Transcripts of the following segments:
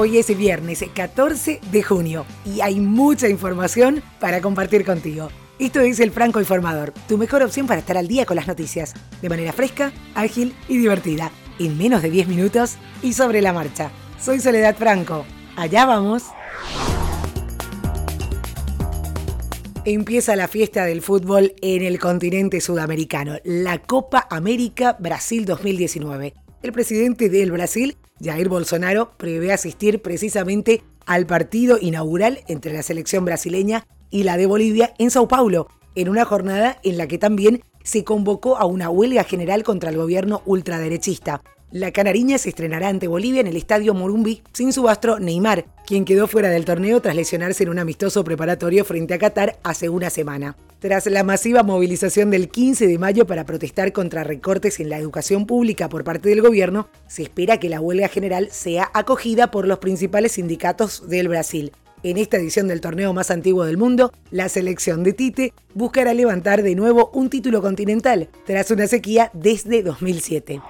Hoy es viernes 14 de junio y hay mucha información para compartir contigo. Esto es El Franco Informador, tu mejor opción para estar al día con las noticias, de manera fresca, ágil y divertida, en menos de 10 minutos y sobre la marcha. Soy Soledad Franco. Allá vamos. Empieza la fiesta del fútbol en el continente sudamericano, la Copa América Brasil 2019. El presidente del Brasil, Jair Bolsonaro, prevé asistir precisamente al partido inaugural entre la selección brasileña y la de Bolivia en Sao Paulo, en una jornada en la que también se convocó a una huelga general contra el gobierno ultraderechista. La canariña se estrenará ante Bolivia en el estadio Morumbi sin su astro Neymar, quien quedó fuera del torneo tras lesionarse en un amistoso preparatorio frente a Qatar hace una semana. Tras la masiva movilización del 15 de mayo para protestar contra recortes en la educación pública por parte del gobierno, se espera que la huelga general sea acogida por los principales sindicatos del Brasil. En esta edición del torneo más antiguo del mundo, la selección de Tite buscará levantar de nuevo un título continental, tras una sequía desde 2007.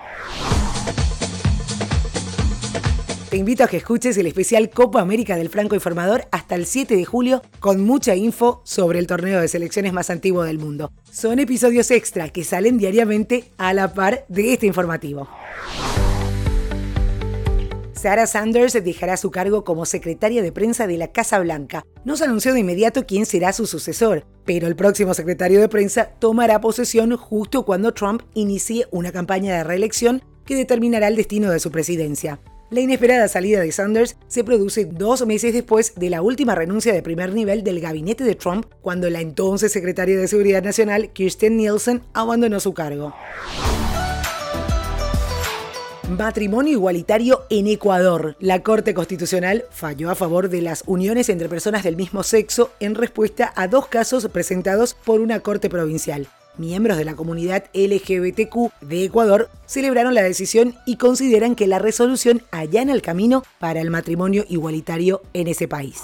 Te invito a que escuches el especial Copa América del Franco Informador hasta el 7 de julio con mucha info sobre el torneo de selecciones más antiguo del mundo. Son episodios extra que salen diariamente a la par de este informativo. Sarah Sanders dejará su cargo como secretaria de prensa de la Casa Blanca. No se anunció de inmediato quién será su sucesor, pero el próximo secretario de prensa tomará posesión justo cuando Trump inicie una campaña de reelección que determinará el destino de su presidencia. La inesperada salida de Sanders se produce dos meses después de la última renuncia de primer nivel del gabinete de Trump, cuando la entonces secretaria de Seguridad Nacional, Kirsten Nielsen, abandonó su cargo. Matrimonio igualitario en Ecuador. La Corte Constitucional falló a favor de las uniones entre personas del mismo sexo en respuesta a dos casos presentados por una corte provincial. Miembros de la comunidad LGBTQ de Ecuador celebraron la decisión y consideran que la resolución allana el camino para el matrimonio igualitario en ese país.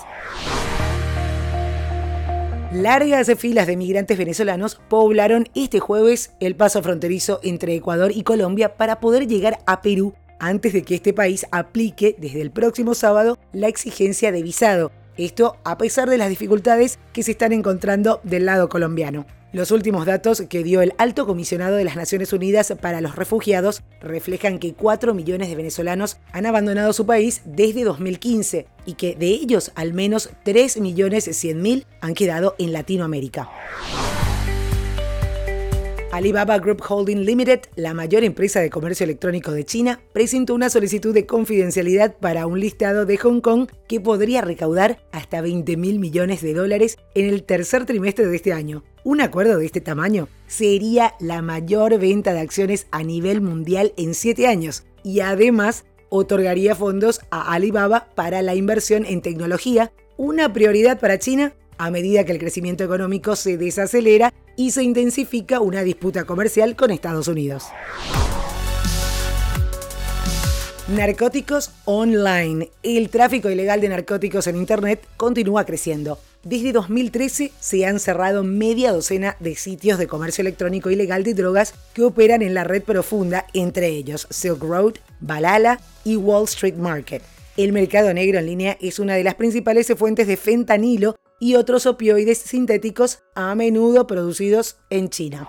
Largas filas de migrantes venezolanos poblaron este jueves el paso fronterizo entre Ecuador y Colombia para poder llegar a Perú antes de que este país aplique desde el próximo sábado la exigencia de visado. Esto a pesar de las dificultades que se están encontrando del lado colombiano. Los últimos datos que dio el alto comisionado de las Naciones Unidas para los Refugiados reflejan que 4 millones de venezolanos han abandonado su país desde 2015 y que de ellos al menos 3 millones 100 mil han quedado en Latinoamérica. Alibaba Group Holding Limited, la mayor empresa de comercio electrónico de China, presentó una solicitud de confidencialidad para un listado de Hong Kong que podría recaudar hasta 20 mil millones de dólares en el tercer trimestre de este año. Un acuerdo de este tamaño sería la mayor venta de acciones a nivel mundial en siete años y además otorgaría fondos a Alibaba para la inversión en tecnología, una prioridad para China a medida que el crecimiento económico se desacelera y se intensifica una disputa comercial con Estados Unidos. Narcóticos online. El tráfico ilegal de narcóticos en Internet continúa creciendo. Desde 2013 se han cerrado media docena de sitios de comercio electrónico ilegal de drogas que operan en la red profunda, entre ellos Silk Road, Balala y Wall Street Market. El mercado negro en línea es una de las principales fuentes de fentanilo y otros opioides sintéticos a menudo producidos en China.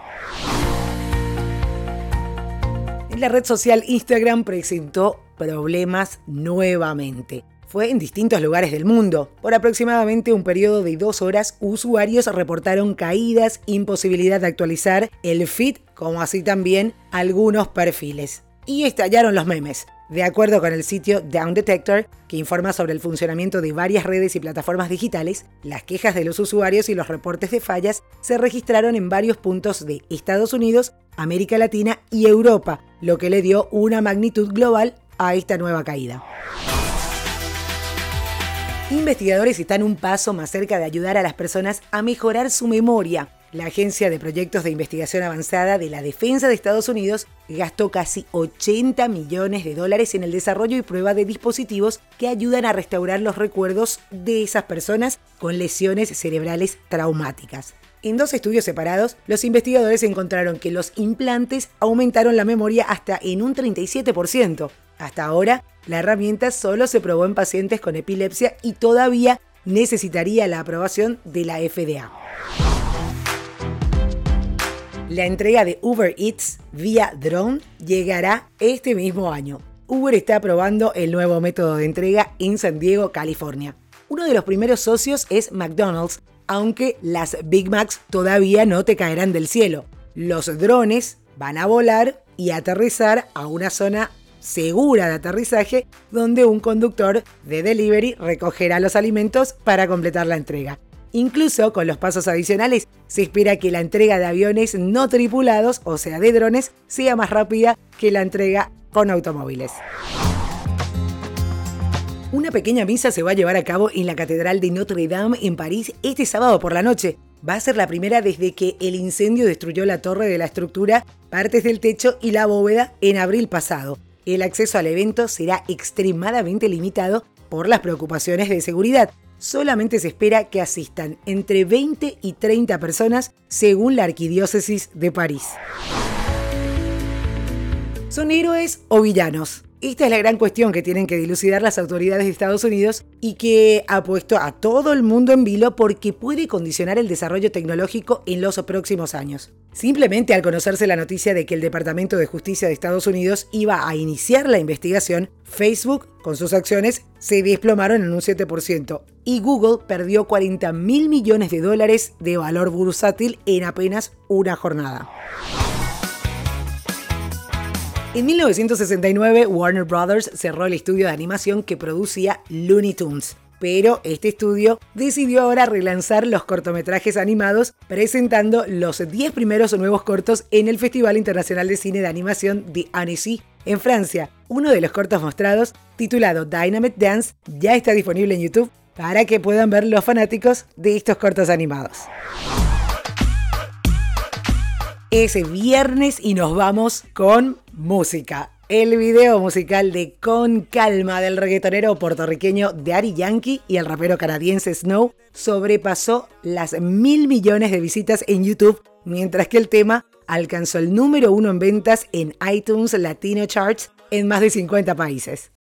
La red social Instagram presentó problemas nuevamente. Fue en distintos lugares del mundo. Por aproximadamente un periodo de dos horas, usuarios reportaron caídas, imposibilidad de actualizar el feed, como así también algunos perfiles. Y estallaron los memes. De acuerdo con el sitio Down Detector, que informa sobre el funcionamiento de varias redes y plataformas digitales, las quejas de los usuarios y los reportes de fallas se registraron en varios puntos de Estados Unidos, América Latina y Europa, lo que le dio una magnitud global a esta nueva caída. Investigadores están un paso más cerca de ayudar a las personas a mejorar su memoria la Agencia de Proyectos de Investigación Avanzada de la Defensa de Estados Unidos gastó casi 80 millones de dólares en el desarrollo y prueba de dispositivos que ayudan a restaurar los recuerdos de esas personas con lesiones cerebrales traumáticas. En dos estudios separados, los investigadores encontraron que los implantes aumentaron la memoria hasta en un 37%. Hasta ahora, la herramienta solo se probó en pacientes con epilepsia y todavía necesitaría la aprobación de la FDA. La entrega de Uber Eats vía drone llegará este mismo año. Uber está probando el nuevo método de entrega en San Diego, California. Uno de los primeros socios es McDonald's, aunque las Big Macs todavía no te caerán del cielo. Los drones van a volar y aterrizar a una zona segura de aterrizaje donde un conductor de delivery recogerá los alimentos para completar la entrega. Incluso con los pasos adicionales, se espera que la entrega de aviones no tripulados, o sea, de drones, sea más rápida que la entrega con automóviles. Una pequeña misa se va a llevar a cabo en la Catedral de Notre Dame en París este sábado por la noche. Va a ser la primera desde que el incendio destruyó la torre de la estructura, partes del techo y la bóveda en abril pasado. El acceso al evento será extremadamente limitado por las preocupaciones de seguridad, solamente se espera que asistan entre 20 y 30 personas según la Arquidiócesis de París. ¿Son héroes o villanos? Esta es la gran cuestión que tienen que dilucidar las autoridades de Estados Unidos y que ha puesto a todo el mundo en vilo porque puede condicionar el desarrollo tecnológico en los próximos años. Simplemente al conocerse la noticia de que el Departamento de Justicia de Estados Unidos iba a iniciar la investigación, Facebook, con sus acciones, se desplomaron en un 7% y Google perdió 40 mil millones de dólares de valor bursátil en apenas una jornada. En 1969, Warner Brothers cerró el estudio de animación que producía Looney Tunes. Pero este estudio decidió ahora relanzar los cortometrajes animados presentando los 10 primeros nuevos cortos en el Festival Internacional de Cine de Animación de Annecy en Francia. Uno de los cortos mostrados, titulado Dynamite Dance, ya está disponible en YouTube para que puedan ver los fanáticos de estos cortos animados ese viernes y nos vamos con música. El video musical de Con Calma del reggaetonero puertorriqueño Daddy Yankee y el rapero canadiense Snow sobrepasó las mil millones de visitas en YouTube, mientras que el tema alcanzó el número uno en ventas en iTunes Latino Charts en más de 50 países.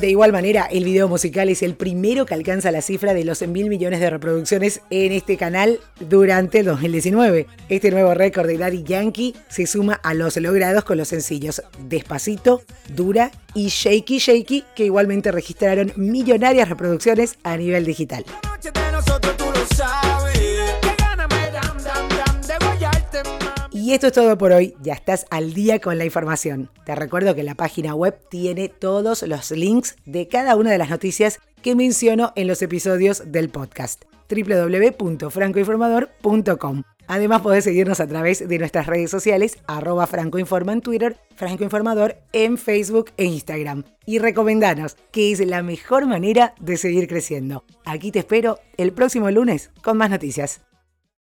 De igual manera, el video musical es el primero que alcanza la cifra de los mil millones de reproducciones en este canal durante el 2019. Este nuevo récord de Daddy Yankee se suma a los logrados con los sencillos Despacito, Dura y Shaky Shaky, que igualmente registraron millonarias reproducciones a nivel digital. Y esto es todo por hoy, ya estás al día con la información. Te recuerdo que la página web tiene todos los links de cada una de las noticias que menciono en los episodios del podcast www.francoinformador.com. Además podés seguirnos a través de nuestras redes sociales, arroba francoinforma en Twitter, francoinformador en Facebook e Instagram. Y recomendanos, que es la mejor manera de seguir creciendo. Aquí te espero el próximo lunes con más noticias.